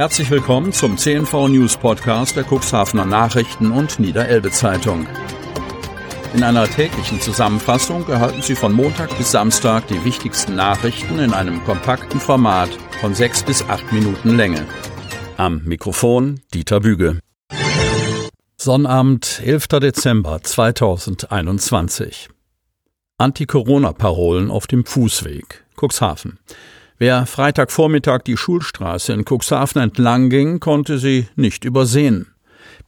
Herzlich willkommen zum CNV News Podcast der Cuxhavener Nachrichten und Niederelbe Zeitung. In einer täglichen Zusammenfassung erhalten Sie von Montag bis Samstag die wichtigsten Nachrichten in einem kompakten Format von sechs bis acht Minuten Länge. Am Mikrofon Dieter Büge. Sonnabend, 11. Dezember 2021. Anti-Corona-Parolen auf dem Fußweg. Cuxhaven. Wer Freitagvormittag die Schulstraße in Cuxhaven entlang ging, konnte sie nicht übersehen.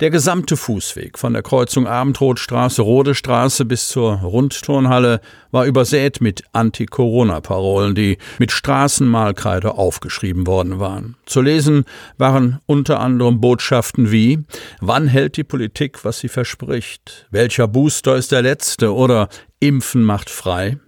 Der gesamte Fußweg von der Kreuzung Abendrotstraße, Rodestraße bis zur Rundturnhalle war übersät mit Anti-Corona-Parolen, die mit Straßenmalkreide aufgeschrieben worden waren. Zu lesen waren unter anderem Botschaften wie Wann hält die Politik, was sie verspricht? Welcher Booster ist der letzte? Oder Impfen macht frei?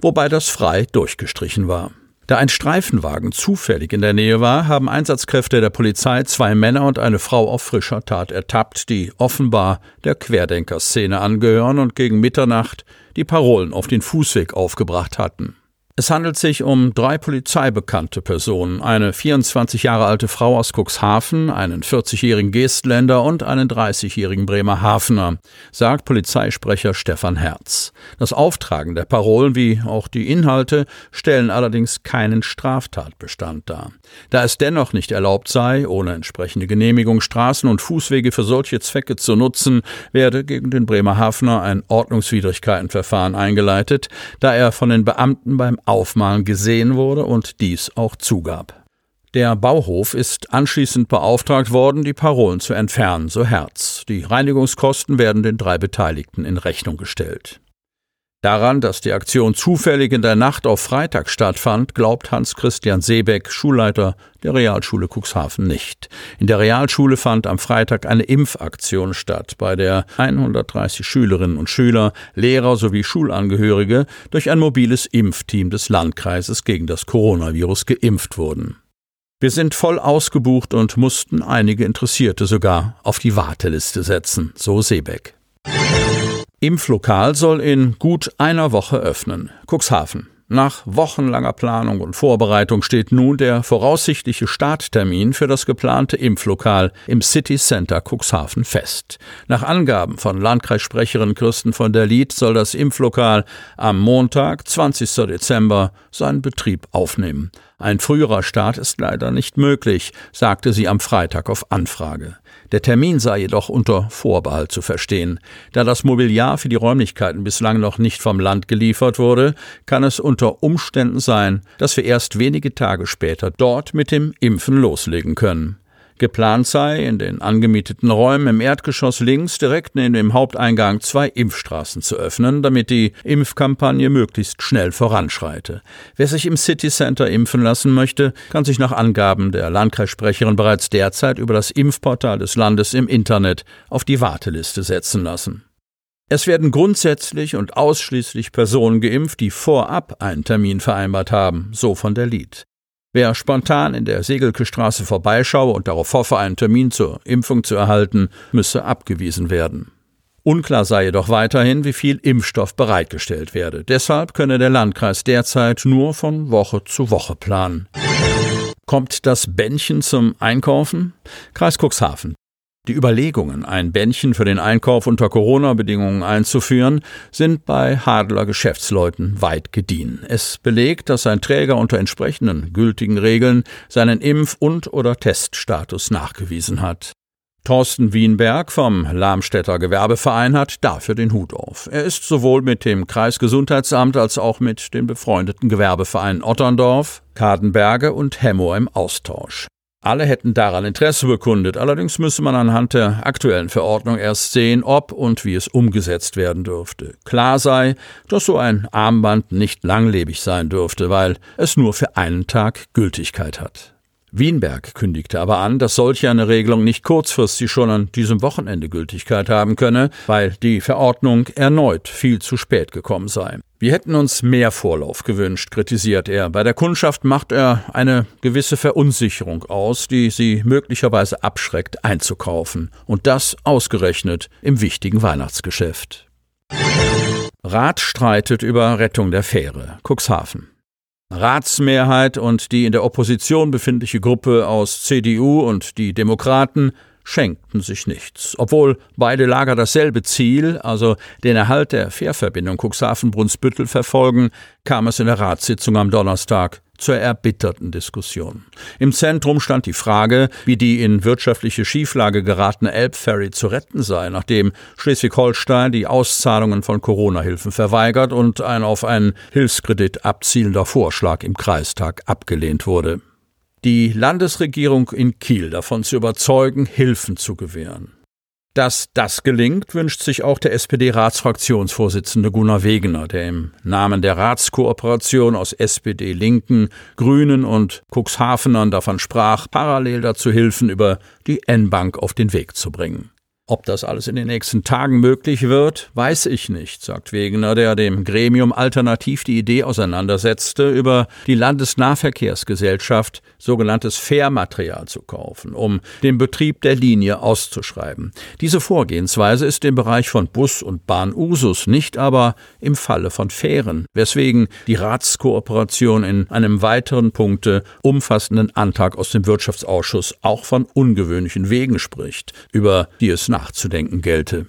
Wobei das frei durchgestrichen war. Da ein Streifenwagen zufällig in der Nähe war, haben Einsatzkräfte der Polizei zwei Männer und eine Frau auf frischer Tat ertappt, die offenbar der Querdenkerszene angehören und gegen Mitternacht die Parolen auf den Fußweg aufgebracht hatten. Es handelt sich um drei polizeibekannte Personen, eine 24 Jahre alte Frau aus Cuxhaven, einen 40-jährigen Geestländer und einen 30-jährigen Bremerhavener, sagt Polizeisprecher Stefan Herz. Das Auftragen der Parolen wie auch die Inhalte stellen allerdings keinen Straftatbestand dar. Da es dennoch nicht erlaubt sei, ohne entsprechende Genehmigung Straßen und Fußwege für solche Zwecke zu nutzen, werde gegen den Bremerhavener ein Ordnungswidrigkeitenverfahren eingeleitet, da er von den Beamten beim Aufmalen gesehen wurde und dies auch zugab. Der Bauhof ist anschließend beauftragt worden, die Parolen zu entfernen, so Herz. Die Reinigungskosten werden den drei Beteiligten in Rechnung gestellt. Daran, dass die Aktion zufällig in der Nacht auf Freitag stattfand, glaubt Hans-Christian Seebeck, Schulleiter der Realschule Cuxhaven nicht. In der Realschule fand am Freitag eine Impfaktion statt, bei der 130 Schülerinnen und Schüler, Lehrer sowie Schulangehörige durch ein mobiles Impfteam des Landkreises gegen das Coronavirus geimpft wurden. Wir sind voll ausgebucht und mussten einige Interessierte sogar auf die Warteliste setzen, so Seebeck. Impflokal soll in gut einer Woche öffnen. Cuxhaven. Nach wochenlanger Planung und Vorbereitung steht nun der voraussichtliche Starttermin für das geplante Impflokal im City Center Cuxhaven fest. Nach Angaben von Landkreissprecherin Kirsten von der Lied soll das Impflokal am Montag, 20. Dezember, seinen Betrieb aufnehmen. Ein früherer Start ist leider nicht möglich, sagte sie am Freitag auf Anfrage. Der Termin sei jedoch unter Vorbehalt zu verstehen. Da das Mobiliar für die Räumlichkeiten bislang noch nicht vom Land geliefert wurde, kann es unter Umständen sein, dass wir erst wenige Tage später dort mit dem Impfen loslegen können. Geplant sei, in den angemieteten Räumen im Erdgeschoss links direkt neben dem Haupteingang zwei Impfstraßen zu öffnen, damit die Impfkampagne möglichst schnell voranschreite. Wer sich im City Center impfen lassen möchte, kann sich nach Angaben der Landkreissprecherin bereits derzeit über das Impfportal des Landes im Internet auf die Warteliste setzen lassen. Es werden grundsätzlich und ausschließlich Personen geimpft, die vorab einen Termin vereinbart haben, so von der Lied. Wer spontan in der Segelkestraße vorbeischaue und darauf hoffe, einen Termin zur Impfung zu erhalten, müsse abgewiesen werden. Unklar sei jedoch weiterhin, wie viel Impfstoff bereitgestellt werde. Deshalb könne der Landkreis derzeit nur von Woche zu Woche planen. Kommt das Bändchen zum Einkaufen? Kreis Cuxhaven. Die Überlegungen, ein Bändchen für den Einkauf unter Corona-Bedingungen einzuführen, sind bei Hadler Geschäftsleuten weit gediehen. Es belegt, dass ein Träger unter entsprechenden gültigen Regeln seinen Impf- und oder Teststatus nachgewiesen hat. Thorsten Wienberg vom Lamstädter Gewerbeverein hat dafür den Hut auf. Er ist sowohl mit dem Kreisgesundheitsamt als auch mit den befreundeten Gewerbevereinen Otterndorf, Kadenberge und Hemmo im Austausch. Alle hätten daran Interesse bekundet, allerdings müsse man anhand der aktuellen Verordnung erst sehen, ob und wie es umgesetzt werden dürfte. Klar sei, dass so ein Armband nicht langlebig sein dürfte, weil es nur für einen Tag Gültigkeit hat. Wienberg kündigte aber an, dass solch eine Regelung nicht kurzfristig schon an diesem Wochenende Gültigkeit haben könne, weil die Verordnung erneut viel zu spät gekommen sei. Wir hätten uns mehr Vorlauf gewünscht, kritisiert er. Bei der Kundschaft macht er eine gewisse Verunsicherung aus, die sie möglicherweise abschreckt, einzukaufen. Und das ausgerechnet im wichtigen Weihnachtsgeschäft. Rat streitet über Rettung der Fähre. Cuxhaven. Ratsmehrheit und die in der Opposition befindliche Gruppe aus CDU und die Demokraten schenkten sich nichts. Obwohl beide Lager dasselbe Ziel, also den Erhalt der Fährverbindung Cuxhaven-Brunsbüttel verfolgen, kam es in der Ratssitzung am Donnerstag zur erbitterten Diskussion. Im Zentrum stand die Frage, wie die in wirtschaftliche Schieflage geratene Elbferry zu retten sei, nachdem Schleswig-Holstein die Auszahlungen von Corona-Hilfen verweigert und ein auf einen Hilfskredit abzielender Vorschlag im Kreistag abgelehnt wurde die Landesregierung in Kiel davon zu überzeugen, Hilfen zu gewähren. Dass das gelingt, wünscht sich auch der SPD-Ratsfraktionsvorsitzende Gunnar Wegener, der im Namen der Ratskooperation aus SPD, Linken, Grünen und Cuxhavenern davon sprach, parallel dazu Hilfen über die N-Bank auf den Weg zu bringen. Ob das alles in den nächsten Tagen möglich wird, weiß ich nicht, sagt Wegener, der dem Gremium alternativ die Idee auseinandersetzte, über die Landesnahverkehrsgesellschaft sogenanntes Fährmaterial zu kaufen, um den Betrieb der Linie auszuschreiben. Diese Vorgehensweise ist im Bereich von Bus und Bahn Usus, nicht aber im Falle von Fähren, weswegen die Ratskooperation in einem weiteren Punkte umfassenden Antrag aus dem Wirtschaftsausschuss auch von ungewöhnlichen Wegen spricht, über die es nach nachzudenken gelte.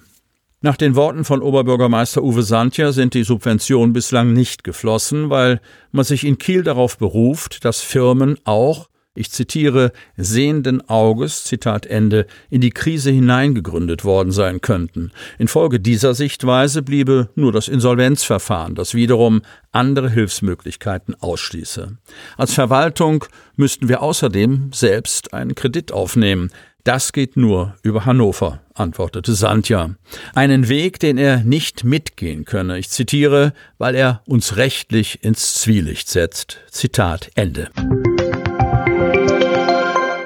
Nach den Worten von Oberbürgermeister Uwe Santja sind die Subventionen bislang nicht geflossen, weil man sich in Kiel darauf beruft, dass Firmen auch, ich zitiere, sehenden Auges, Zitat Ende, in die Krise hineingegründet worden sein könnten. Infolge dieser Sichtweise bliebe nur das Insolvenzverfahren, das wiederum andere Hilfsmöglichkeiten ausschließe. Als Verwaltung müssten wir außerdem selbst einen Kredit aufnehmen. Das geht nur über Hannover, antwortete Sandja. Einen Weg, den er nicht mitgehen könne. Ich zitiere, weil er uns rechtlich ins Zwielicht setzt. Zitat Ende.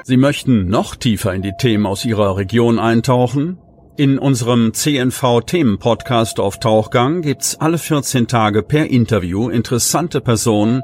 Sie möchten noch tiefer in die Themen aus Ihrer Region eintauchen? In unserem CNV-Themen-Podcast auf Tauchgang gibt's alle 14 Tage per Interview interessante Personen,